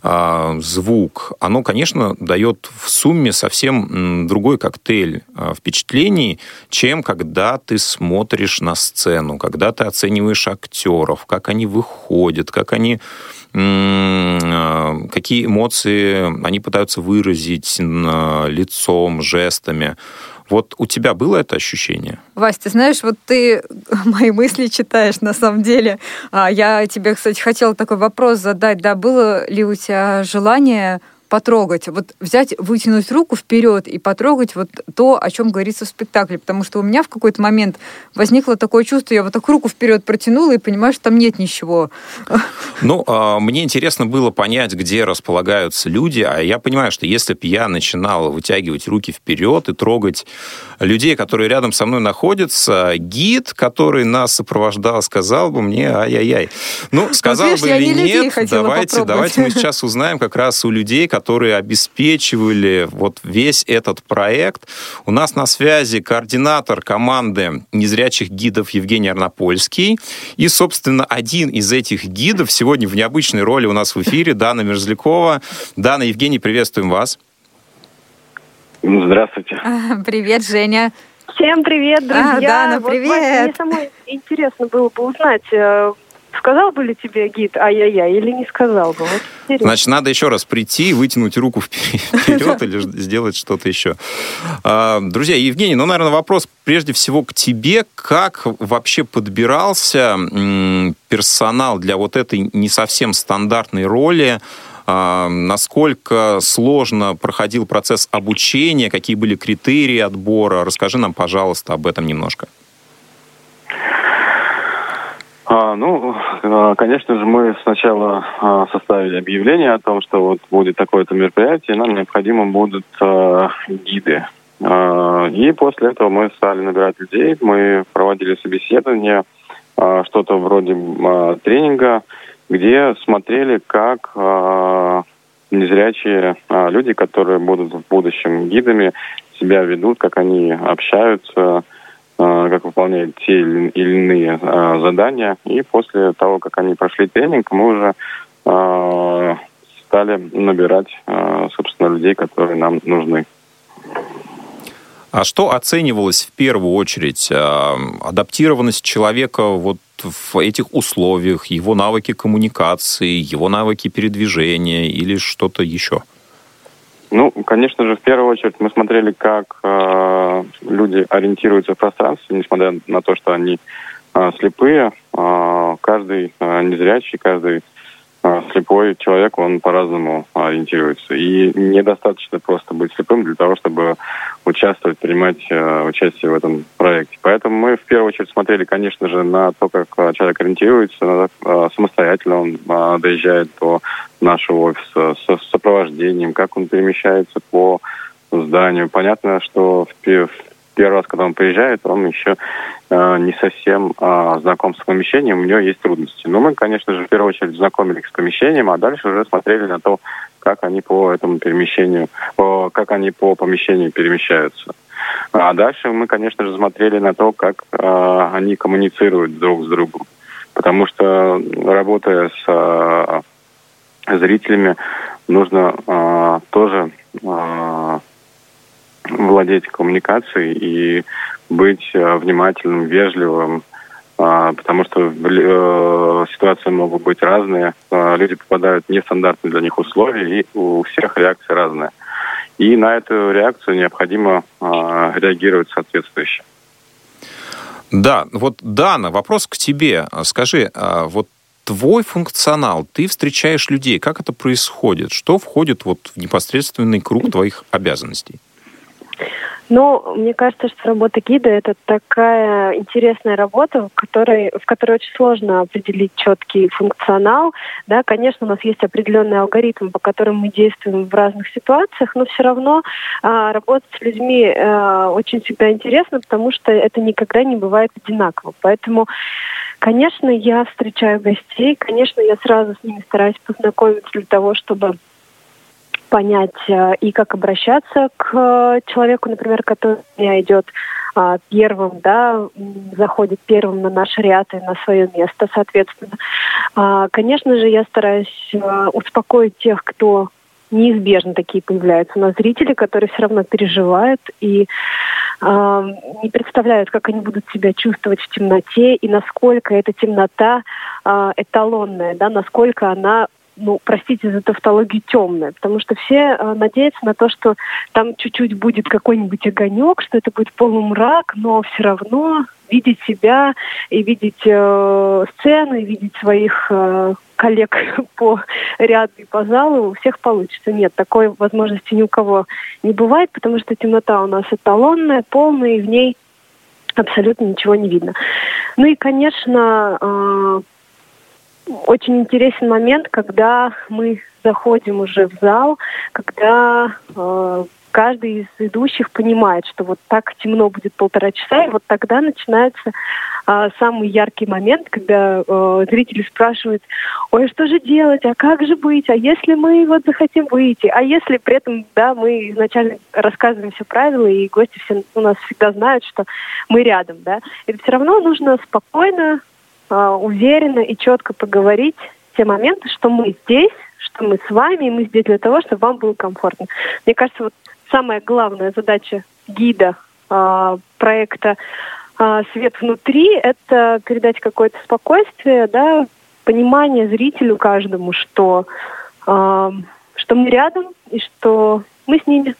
а, звук, оно, конечно, дает в сумме совсем другой коктейль а, впечатлений, чем когда ты смотришь на сцену, когда ты оцениваешь актеров, как они выходят, как они какие эмоции они пытаются выразить лицом, жестами. Вот у тебя было это ощущение? Вась, ты знаешь, вот ты (laughs) мои мысли читаешь на самом деле. А Я тебе, кстати, хотела такой вопрос задать. Да, было ли у тебя желание потрогать, вот взять, вытянуть руку вперед и потрогать вот то, о чем говорится в спектакле. Потому что у меня в какой-то момент возникло такое чувство, я вот так руку вперед протянула и понимаю, что там нет ничего. Ну, а, мне интересно было понять, где располагаются люди, а я понимаю, что если бы я начинал вытягивать руки вперед и трогать людей, которые рядом со мной находятся, гид, который нас сопровождал, сказал бы мне ай-яй-яй. Ну, сказал вот, видишь, бы или нет, давайте, давайте мы сейчас узнаем как раз у людей, которые обеспечивали вот весь этот проект. У нас на связи координатор команды незрячих гидов Евгений Арнопольский. И, собственно, один из этих гидов сегодня в необычной роли у нас в эфире, Дана Мерзлякова. Дана, Евгений, приветствуем вас. Здравствуйте. Привет, Женя. Всем привет, друзья. А, Дана, привет. Вот, мне самой интересно было бы узнать, э, Сказал бы ли тебе гид ай-яй-яй или не сказал бы? Вот Значит, надо еще раз прийти, вытянуть руку (laughs) вперед или сделать что-то еще. А, друзья, Евгений, ну, наверное, вопрос прежде всего к тебе. Как вообще подбирался персонал для вот этой не совсем стандартной роли? А, насколько сложно проходил процесс обучения? Какие были критерии отбора? Расскажи нам, пожалуйста, об этом немножко. А, ну, а, конечно же, мы сначала а, составили объявление о том, что вот будет такое-то мероприятие, нам необходимо будут гиды. И после этого мы стали набирать людей, мы проводили собеседование, что-то вроде тренинга, где смотрели, как незрячие люди, которые будут в будущем гидами, себя ведут, как они общаются, как выполняют те или иные э, задания. И после того, как они прошли тренинг, мы уже э, стали набирать, собственно, людей, которые нам нужны. А что оценивалось в первую очередь? Адаптированность человека вот в этих условиях, его навыки коммуникации, его навыки передвижения или что-то еще? Ну, конечно же, в первую очередь мы смотрели, как э, люди ориентируются в пространстве, несмотря на то, что они э, слепые. Э, каждый э, незрячий, каждый э, слепой человек, он по-разному ориентируется. И недостаточно просто быть слепым для того, чтобы участвовать, принимать э, участие в этом проекте. Поэтому мы в первую очередь смотрели, конечно же, на то, как э, человек ориентируется, э, самостоятельно он э, доезжает до нашего офиса с сопровождением, как он перемещается по зданию. Понятно, что в, в первый раз, когда он приезжает, он еще э, не совсем э, знаком с помещением, у него есть трудности. Но мы, конечно же, в первую очередь знакомились с помещением, а дальше уже смотрели на то, как они по этому перемещению, как они по помещению перемещаются. А дальше мы, конечно же, смотрели на то, как э, они коммуницируют друг с другом. Потому что, работая с э, зрителями, нужно э, тоже владеть коммуникацией и быть внимательным, вежливым, потому что э, ситуации могут быть разные. Э, люди попадают в нестандартные для них условия, и у всех реакция разная. И на эту реакцию необходимо э, реагировать соответствующе. Да, вот, Дана, вопрос к тебе. Скажи, а вот твой функционал, ты встречаешь людей, как это происходит? Что входит вот в непосредственный круг твоих обязанностей? Ну, мне кажется, что работа гида – это такая интересная работа, в которой, в которой очень сложно определить четкий функционал. Да, конечно, у нас есть определенный алгоритм, по которым мы действуем в разных ситуациях, но все равно а, работать с людьми а, очень всегда интересно, потому что это никогда не бывает одинаково. Поэтому Конечно, я встречаю гостей, конечно, я сразу с ними стараюсь познакомиться для того, чтобы понять э, и как обращаться к э, человеку, например, который идет а, первым, да, заходит первым на наш ряд и на свое место, соответственно. А, конечно же, я стараюсь э, успокоить тех, кто неизбежно такие появляются. У нас зрители, которые все равно переживают и э, не представляют, как они будут себя чувствовать в темноте и насколько эта темнота э, эталонная, да, насколько она ну, простите за тавтологию, темная, потому что все э, надеются на то, что там чуть-чуть будет какой-нибудь огонек, что это будет полумрак, но все равно видеть себя и видеть э, сцены, видеть своих э, коллег (laughs) по ряду и по залу у всех получится. Нет, такой возможности ни у кого не бывает, потому что темнота у нас эталонная, полная, и в ней абсолютно ничего не видно. Ну и, конечно, э, очень интересен момент, когда мы заходим уже в зал, когда э, каждый из идущих понимает, что вот так темно будет полтора часа, и вот тогда начинается э, самый яркий момент, когда э, зрители спрашивают, ой, что же делать, а как же быть, а если мы вот захотим выйти, а если при этом, да, мы изначально рассказываем все правила, и гости все у нас всегда знают, что мы рядом, да, это все равно нужно спокойно а, уверенно и четко поговорить те моменты, что мы здесь, что мы с вами, и мы здесь для того, чтобы вам было комфортно. Мне кажется, вот самая главная задача гида э, проекта э, «Свет внутри» — это передать какое-то спокойствие, да, понимание зрителю каждому, что, э, что мы рядом и что мы с ними.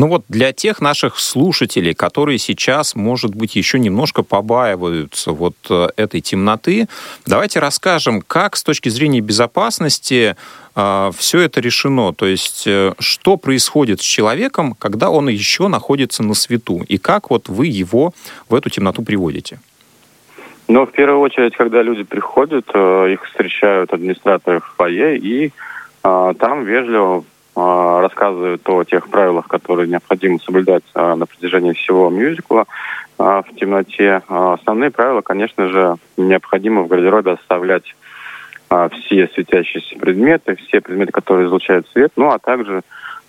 Ну вот для тех наших слушателей, которые сейчас, может быть, еще немножко побаиваются вот э, этой темноты, давайте расскажем, как с точки зрения безопасности э, все это решено. То есть э, что происходит с человеком, когда он еще находится на свету, и как вот вы его в эту темноту приводите? Ну, в первую очередь, когда люди приходят, их встречают администраторы в фойе, и там вежливо рассказывают о тех правилах, которые необходимо соблюдать а, на протяжении всего мюзикла а, в темноте. Основные правила, конечно же, необходимо в гардеробе оставлять все светящиеся предметы, все предметы, которые излучают свет, ну а также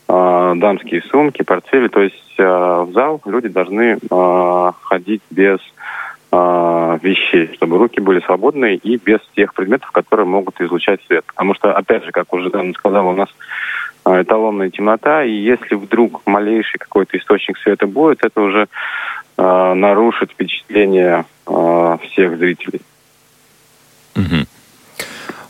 дамские сумки, портфели. То есть в зал люди должны ходить без вещей, чтобы руки были свободные и без тех предметов, которые могут излучать свет. Потому что, опять же, как уже Дана сказала, у нас а, эталонная темнота, и если вдруг малейший какой-то источник света будет, это уже э, нарушит впечатление э, всех зрителей. Угу.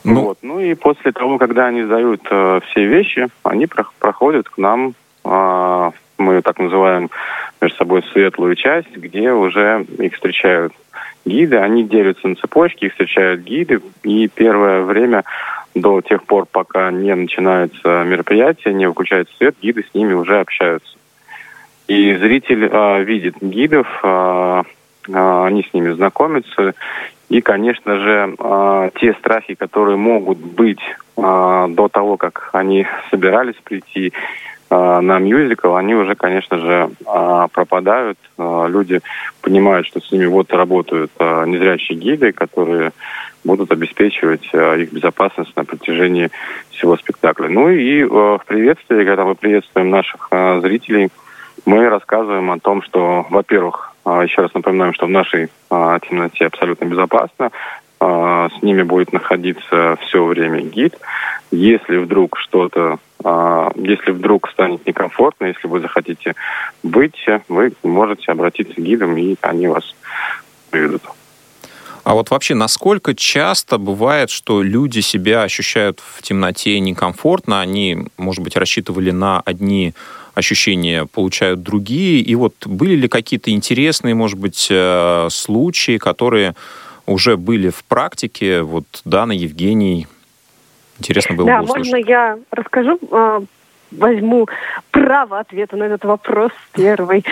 Ну... Вот. ну и после того, когда они сдают э, все вещи, они про- проходят к нам, э, мы так называем между собой светлую часть, где уже их встречают гиды, они делятся на цепочки, их встречают гиды, и первое время до тех пор, пока не начинается мероприятие, не выключается свет, гиды с ними уже общаются. И зритель э, видит гидов, э, э, они с ними знакомятся. И, конечно же, э, те страхи, которые могут быть э, до того, как они собирались прийти, на мюзикл, они уже, конечно же, пропадают. Люди понимают, что с ними вот работают незрячие гиды, которые будут обеспечивать их безопасность на протяжении всего спектакля. Ну и в приветствии, когда мы приветствуем наших зрителей, мы рассказываем о том, что, во-первых, еще раз напоминаем, что в нашей темноте абсолютно безопасно, а, с ними будет находиться все время гид. Если вдруг что-то, а, если вдруг станет некомфортно, если вы захотите быть, вы можете обратиться к гидам, и они вас приведут. А вот вообще, насколько часто бывает, что люди себя ощущают в темноте некомфортно, они, может быть, рассчитывали на одни ощущения, получают другие, и вот были ли какие-то интересные, может быть, э, случаи, которые уже были в практике. Вот Дана, Евгений, интересно было да, бы услышать. можно я расскажу? А, возьму право ответа на этот вопрос первый.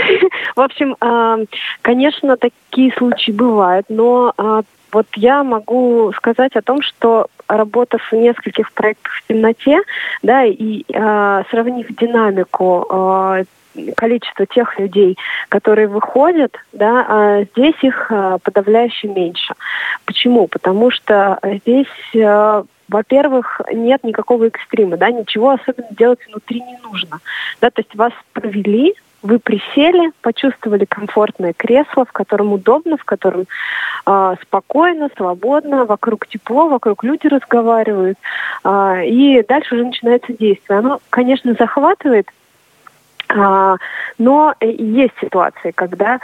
(laughs) В общем, а, конечно, такие случаи бывают, но а, вот я могу сказать о том, что работав в нескольких проектах в темноте, да, и сравнив динамику количество тех людей, которые выходят, да, а здесь их подавляюще меньше. Почему? Потому что здесь во-первых, нет никакого экстрима, да, ничего особенно делать внутри не нужно. Да, то есть вас провели, вы присели, почувствовали комфортное кресло, в котором удобно, в котором э, спокойно, свободно, вокруг тепло, вокруг люди разговаривают, э, и дальше уже начинается действие. Оно, конечно, захватывает, а, но есть ситуации, когда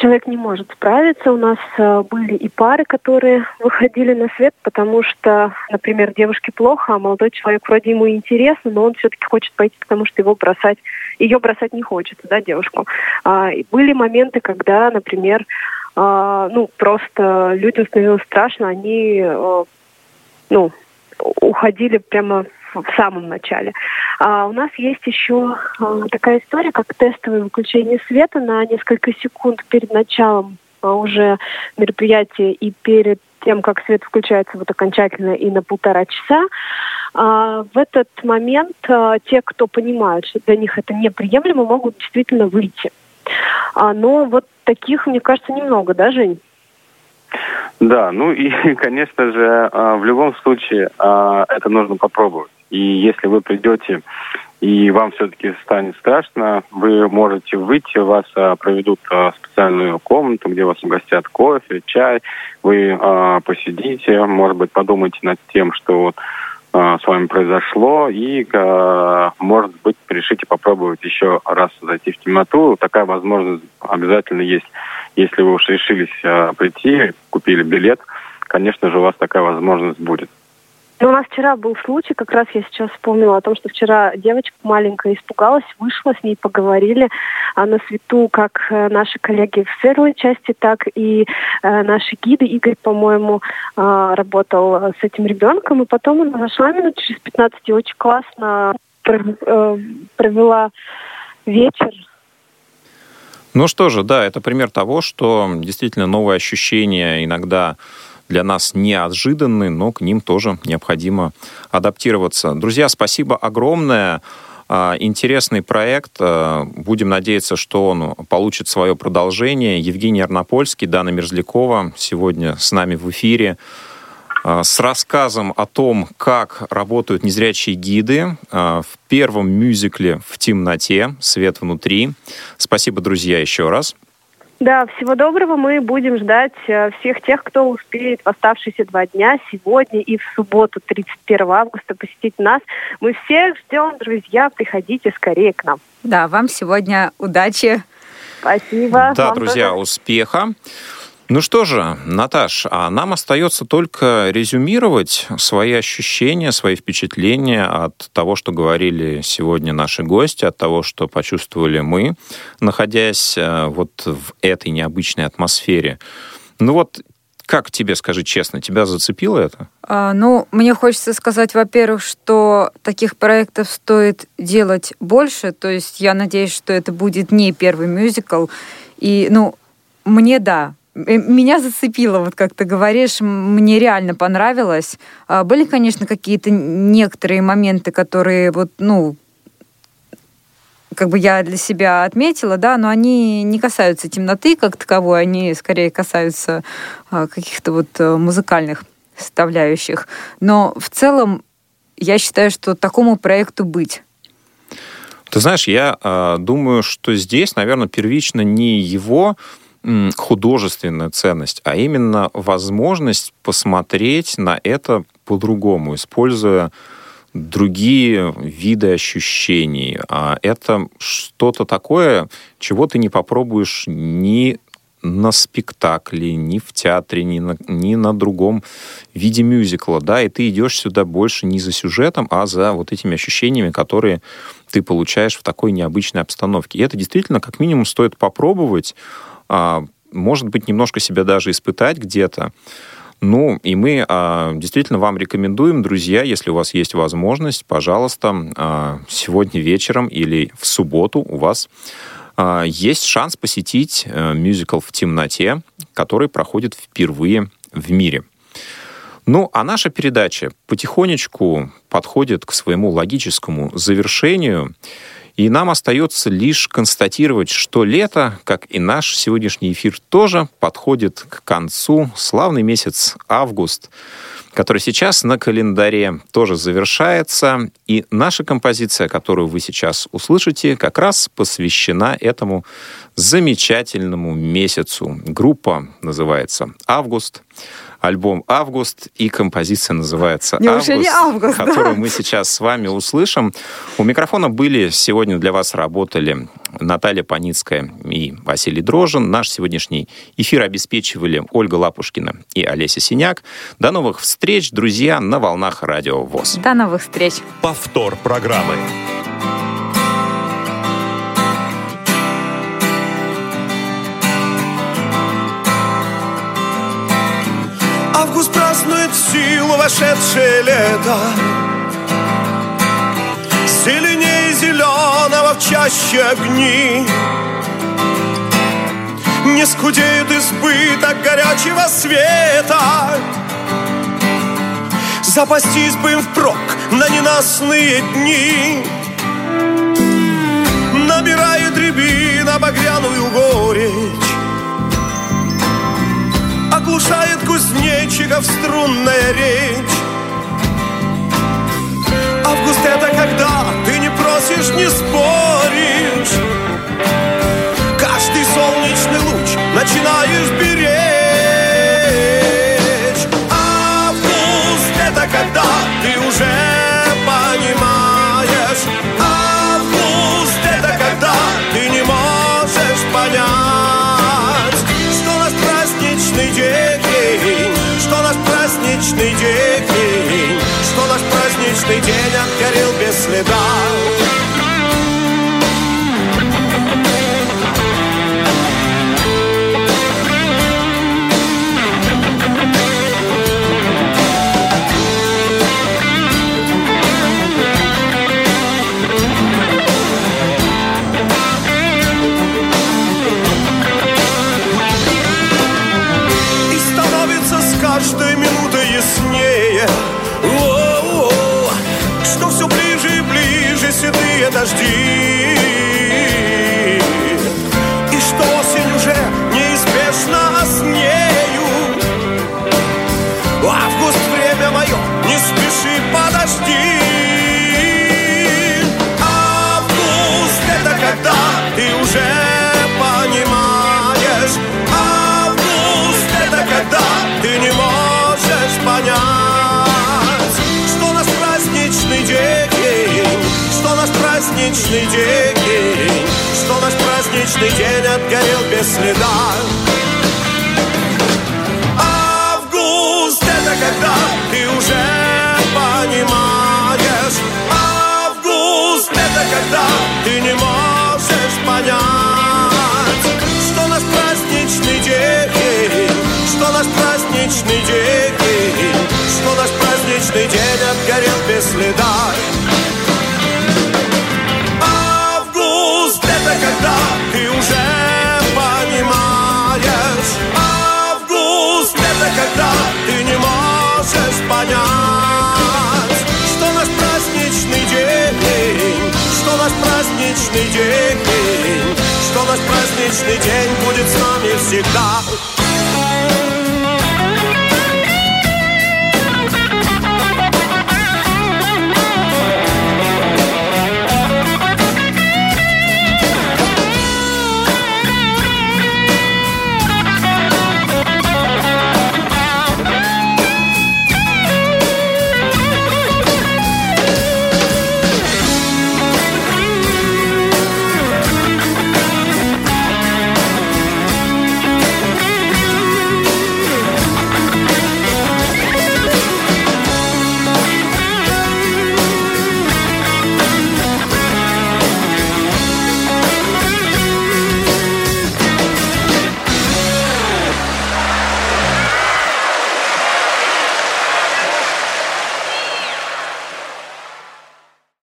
человек не может справиться. У нас а, были и пары, которые (laughs) выходили на свет, потому что, например, девушке плохо, а молодой человек вроде ему интересно, но он все-таки хочет пойти, потому что его бросать, ее бросать не хочется, да, девушку. А, и были моменты, когда, например, а, ну, просто людям становилось страшно, они, а, ну, уходили прямо в самом начале. А у нас есть еще а, такая история, как тестовое выключение света на несколько секунд перед началом а, уже мероприятия и перед тем, как свет включается вот окончательно и на полтора часа, а, в этот момент а, те, кто понимают, что для них это неприемлемо, могут действительно выйти. А, но вот таких, мне кажется, немного, да, Жень? Да, ну и, (laughs) конечно же, в любом случае это нужно попробовать. И если вы придете и вам все-таки станет страшно, вы можете выйти, вас а, проведут а, специальную комнату, где вас угостят кофе, чай, вы а, посидите, может быть, подумайте над тем, что а, с вами произошло, и, а, может быть, решите попробовать еще раз зайти в темноту. Такая возможность обязательно есть. Если вы уж решились а, прийти, купили билет, конечно же, у вас такая возможность будет. Но у нас вчера был случай, как раз я сейчас вспомнила о том, что вчера девочка маленькая испугалась, вышла, с ней поговорили а на свету, как э, наши коллеги в светлой части, так и э, наши гиды. Игорь, по-моему, э, работал с этим ребенком, и потом она зашла минут через 15 и очень классно э, провела вечер ну что же, да, это пример того, что действительно новые ощущения иногда для нас неожиданны, но к ним тоже необходимо адаптироваться. Друзья, спасибо огромное. А, интересный проект. А, будем надеяться, что он получит свое продолжение. Евгений Арнопольский, Дана Мерзлякова сегодня с нами в эфире а, с рассказом о том, как работают незрячие гиды в первом мюзикле «В темноте. Свет внутри». Спасибо, друзья, еще раз. Да, всего доброго. Мы будем ждать э, всех тех, кто успеет в оставшиеся два дня, сегодня и в субботу, 31 августа, посетить нас. Мы всех ждем, друзья. Приходите скорее к нам. Да, вам сегодня удачи. Спасибо. Да, друзья, тоже. успеха. Ну что же, Наташ, а нам остается только резюмировать свои ощущения, свои впечатления от того, что говорили сегодня наши гости, от того, что почувствовали мы, находясь э, вот в этой необычной атмосфере. Ну вот, как тебе, скажи честно, тебя зацепило это? А, ну, мне хочется сказать, во-первых, что таких проектов стоит делать больше. То есть я надеюсь, что это будет не первый мюзикл. И, ну, мне да, меня зацепило, вот как ты говоришь, мне реально понравилось. А, были, конечно, какие-то некоторые моменты, которые вот, ну, как бы я для себя отметила, да, но они не касаются темноты как таковой, они скорее касаются а, каких-то вот э, музыкальных составляющих. Но в целом я считаю, что такому проекту быть. Ты знаешь, я э, думаю, что здесь, наверное, первично не его художественная ценность, а именно возможность посмотреть на это по-другому, используя другие виды ощущений. А это что-то такое, чего ты не попробуешь ни на спектакле, ни в театре, ни на, ни на другом виде мюзикла, да, и ты идешь сюда больше не за сюжетом, а за вот этими ощущениями, которые ты получаешь в такой необычной обстановке. И это действительно как минимум стоит попробовать, может быть, немножко себя даже испытать где-то. Ну, и мы а, действительно вам рекомендуем, друзья, если у вас есть возможность, пожалуйста, а, сегодня вечером или в субботу у вас а, есть шанс посетить а, мюзикл в темноте, который проходит впервые в мире. Ну, а наша передача потихонечку подходит к своему логическому завершению. И нам остается лишь констатировать, что лето, как и наш сегодняшний эфир, тоже подходит к концу. Славный месяц август, который сейчас на календаре тоже завершается. И наша композиция, которую вы сейчас услышите, как раз посвящена этому замечательному месяцу. Группа называется «Август» альбом «Август», и композиция называется «Август», август которую да? мы сейчас с вами услышим. У микрофона были сегодня для вас работали Наталья Паницкая и Василий Дрожин. Наш сегодняшний эфир обеспечивали Ольга Лапушкина и Олеся Синяк. До новых встреч, друзья, на волнах Радио ВОЗ. До новых встреч. Повтор программы. Празднует силу вошедшее лето. Зеленее зеленого в чаще огни. Не скудеет избыток горячего света. Запастись бы им впрок на ненастные дни. Набирает кузнечиков струнная речь. Август это когда ты не просишь, не споришь следа праздничный день. Что наш праздничный день отгорел без следа. Август это когда ты уже понимаешь. Август это когда ты не можешь понять. Что наш праздничный день Что наш праздничный день. Что наш праздничный день отгорел без следа понять Что наш праздничный день? Что наш праздничный день, что наш праздничный день будет с нами всегда.